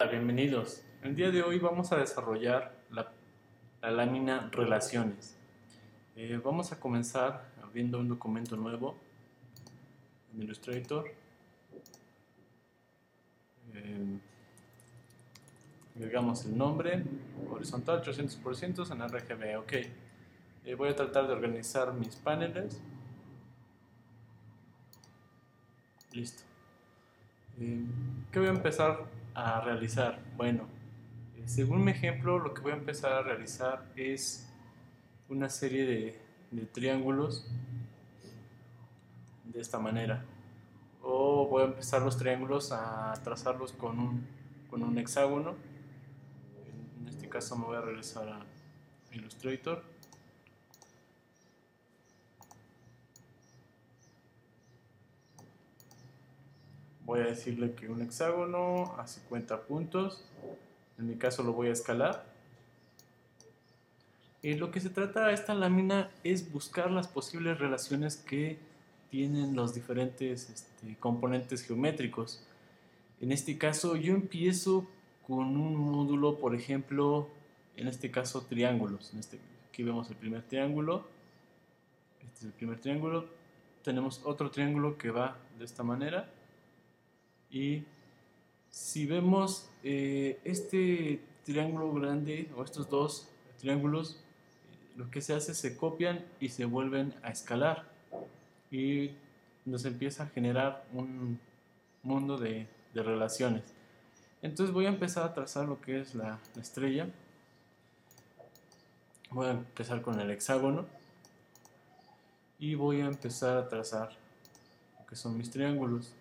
Bienvenidos. El día de hoy vamos a desarrollar la, lámina Relaciones. Eh, vamos a comenzar abriendo un documento nuevo en Illustrator. Eh, agregamos el nombre, horizontal 300% en RGB, ok. Eh, voy a tratar de organizar mis paneles. Listo. Eh, ¿Qué voy a empezar a realizar? Bueno, eh, según mi ejemplo, lo que voy a empezar a realizar es una serie de, de triángulos de esta manera. O voy a empezar los triángulos a trazarlos con un, con un hexágono. En este caso me voy a regresar a Illustrator. Voy a decirle que un hexágono a 50 puntos. En mi caso lo voy a escalar. Y lo que se trata esta lámina es buscar las posibles relaciones que tienen los diferentes este, componentes geométricos. En este caso yo empiezo con un módulo, por ejemplo, en este caso triángulos. En este, aquí vemos el primer triángulo. Este es el primer triángulo. Tenemos otro triángulo que va de esta manera y si vemos eh, este triángulo grande o estos dos triángulos, lo que se hace es se copian y se vuelven a escalar y nos empieza a generar un mundo de, relaciones. Entonces voy a empezar a trazar lo que es la estrella. Voy a empezar con el hexágono y voy a empezar a trazar lo que son mis triángulos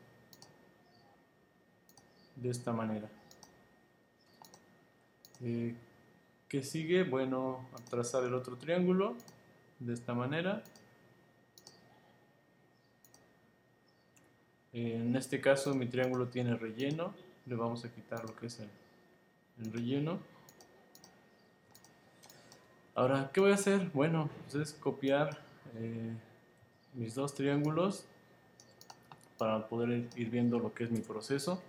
de esta manera. Eh, ¿Qué sigue? Bueno, trazar el otro triángulo de esta manera. en este caso mi triángulo tiene relleno. Le vamos a quitar lo que es el, relleno. Ahora, ¿qué voy a hacer? Bueno, pues es copiar eh, mis dos triángulos para poder ir viendo lo que es mi proceso.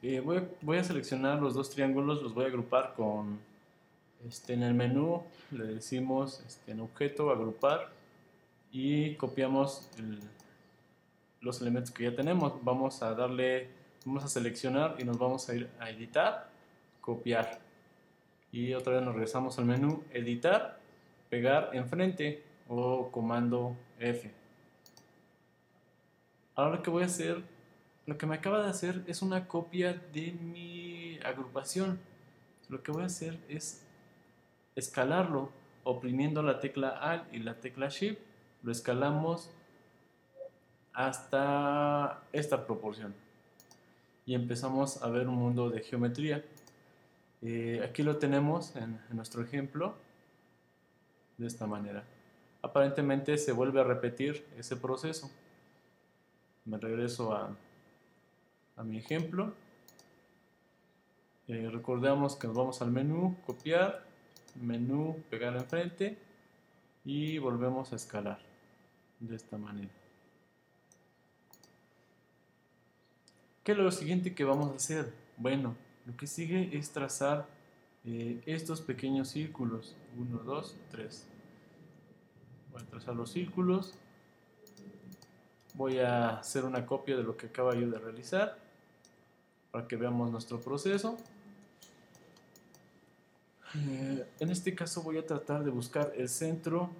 Eh, voy, a seleccionar los dos triángulos, los voy a agrupar con, este, en el menú le decimos este, en objeto, agrupar y copiamos los elementos que ya tenemos. Vamos a darle, vamos a seleccionar y nos vamos a ir a editar, copiar. Y otra vez nos regresamos al menú, editar, pegar enfrente o comando F. Ahora lo que voy a hacer lo que me acaba de hacer es una copia de mi agrupación. Lo que voy a hacer es escalarlo oprimiendo la tecla Alt y la tecla Shift. Lo escalamos hasta esta proporción. Y empezamos a ver un mundo de geometría. Eh, aquí lo tenemos en, en nuestro ejemplo de esta manera. Aparentemente se vuelve a repetir ese proceso. Me regreso a a mi ejemplo. Eh, recordemos que nos vamos al menú, copiar, menú, pegar enfrente y volvemos a escalar de esta manera. ¿Qué es lo siguiente que vamos a hacer? Bueno, lo que sigue es trazar eh, estos pequeños círculos. 1, 2, 3. Voy a trazar los círculos. Voy a hacer una copia de lo que acabo yo de realizar para que veamos nuestro proceso. Eh, en este caso voy a tratar de buscar el centro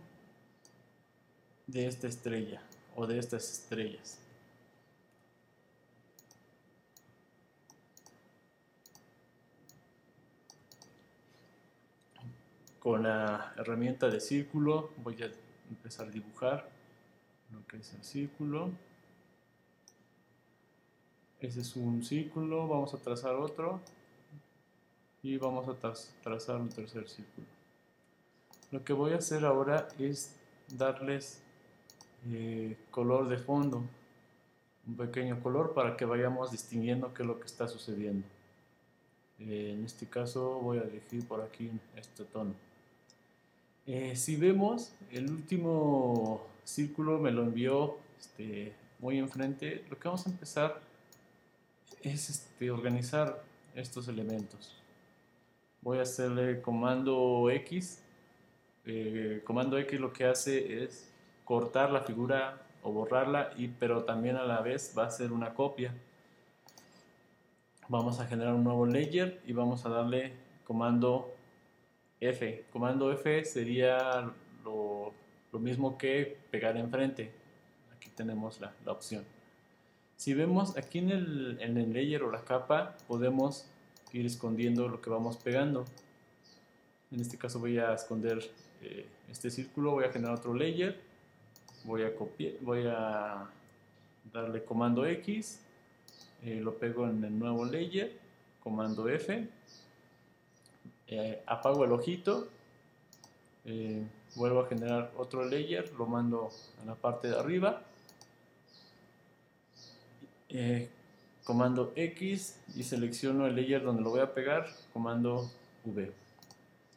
de esta estrella o de estas estrellas. Con la herramienta de círculo voy a empezar a dibujar lo que es el círculo. Ese es un círculo, vamos a trazar otro y vamos a trazar un tercer círculo. Lo que voy a hacer ahora es darles eh, color de fondo, un pequeño color para que vayamos distinguiendo qué es lo que está sucediendo. Eh, en este caso voy a elegir por aquí este tono. Eh, si vemos, el último círculo me lo envió este, muy enfrente. Lo que vamos a empezar es este, organizar estos elementos. Voy a hacerle comando X. Eh, comando X lo que hace es cortar la figura o borrarla, y, pero también a la vez va a ser una copia. Vamos a generar un nuevo layer y vamos a darle comando F. Comando F sería lo, mismo que pegar enfrente. Aquí tenemos la, opción. Si vemos aquí en el, en el layer o la capa, podemos ir escondiendo lo que vamos pegando. En este caso voy a esconder eh, este círculo, voy a generar otro layer, voy a copiar, voy a darle comando X, eh, lo pego en el nuevo layer, comando F, eh, apago el ojito, vuelvo a generar otro layer, lo mando en la parte de arriba, comando X y selecciono el layer donde lo voy a pegar, comando V.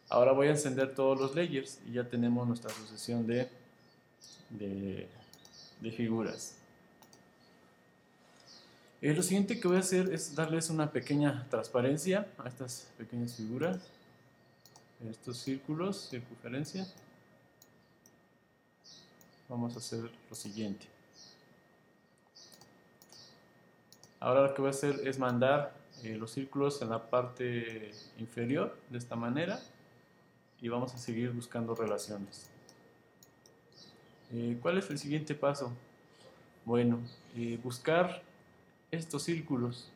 Ahora voy a encender todos los layers y ya tenemos nuestra sucesión de, de, figuras. Eh, lo siguiente que voy a hacer es darles una pequeña transparencia a estas pequeñas figuras, estos círculos, circunferencia. Vamos a hacer lo siguiente. Ahora lo que voy a hacer es mandar eh, los círculos en la parte inferior de esta manera y vamos a seguir buscando relaciones. Eh, ¿Cuál es el siguiente paso? Bueno, eh, buscar estos círculos.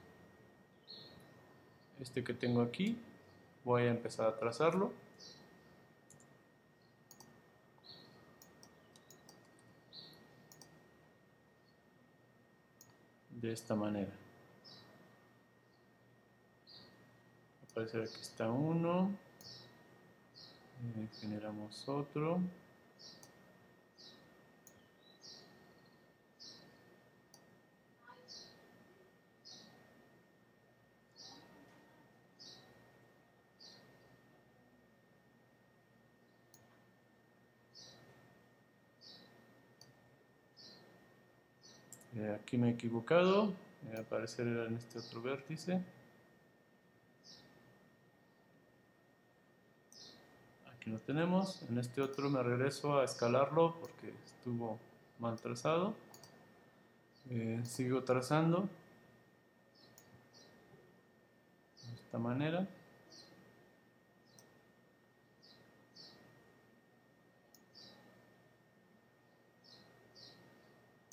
Este que tengo aquí, voy a empezar a trazarlo. De esta manera. Aparecer aquí está uno. Generamos otro. Eh, aquí me he equivocado, a aparecer en este otro vértice. Aquí lo tenemos, en este otro me regreso a escalarlo porque estuvo mal trazado. Eh, sigo trazando de esta manera.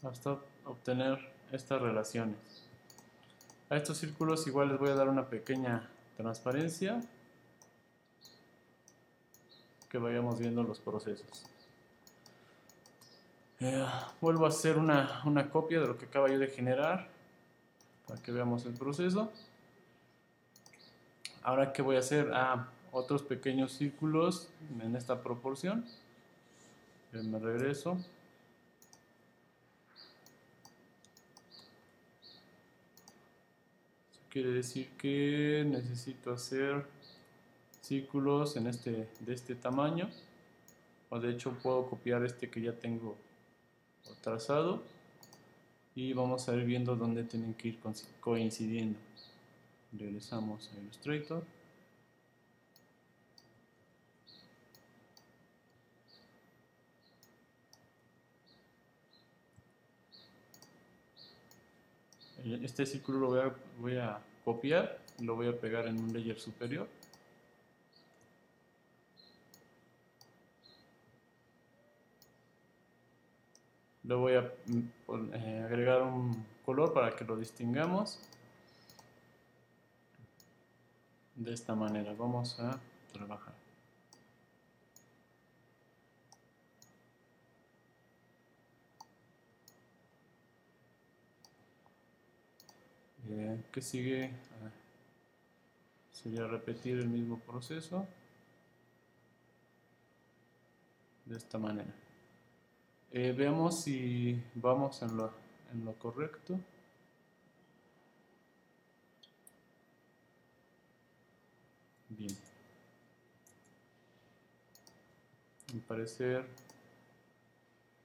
hasta obtener estas relaciones. A estos círculos igual les voy a dar una pequeña transparencia que vayamos viendo los procesos. Eh, vuelvo a hacer una, una, copia de lo que acaba yo de generar para que veamos el proceso. Ahora, ¿qué voy a hacer? Ah, otros pequeños círculos en esta proporción. Eh, me regreso. Quiere decir que necesito hacer círculos en este, de este tamaño. O de hecho puedo copiar este que ya tengo trazado. Y vamos a ir viendo dónde tienen que ir coincidiendo. Regresamos a Illustrator. Este círculo lo voy a, voy a copiar lo voy a pegar en un layer superior. Le voy a mm, eh, agregar un color para que lo distingamos. De esta manera vamos a trabajar. Que sigue ah, sería repetir el mismo proceso de esta manera. Eh, veamos si vamos en lo, en lo correcto. Bien. Al parecer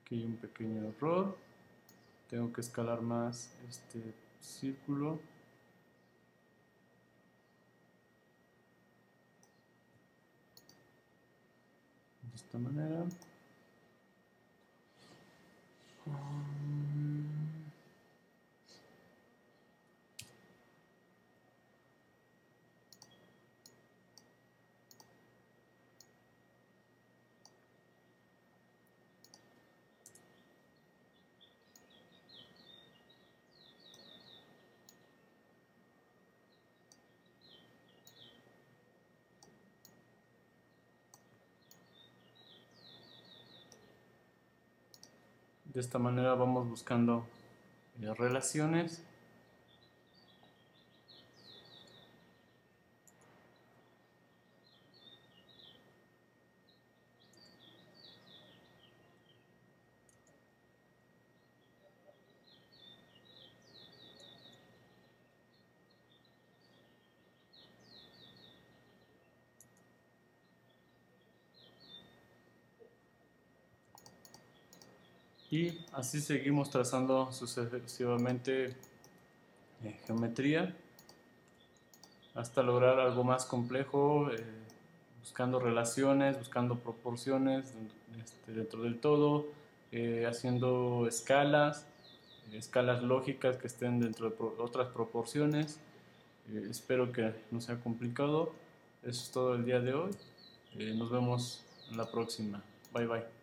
que hay un pequeño error. Tengo que escalar más este círculo de esta manera. Um. De esta manera vamos buscando eh, relaciones. Y así seguimos trazando sucesivamente eh, geometría hasta lograr algo más complejo eh, buscando relaciones, buscando proporciones este, dentro del todo, eh, haciendo escalas, escalas lógicas que estén dentro de otras proporciones. espero que no sea complicado. Eso es todo el día de hoy. nos vemos en la próxima. Bye bye.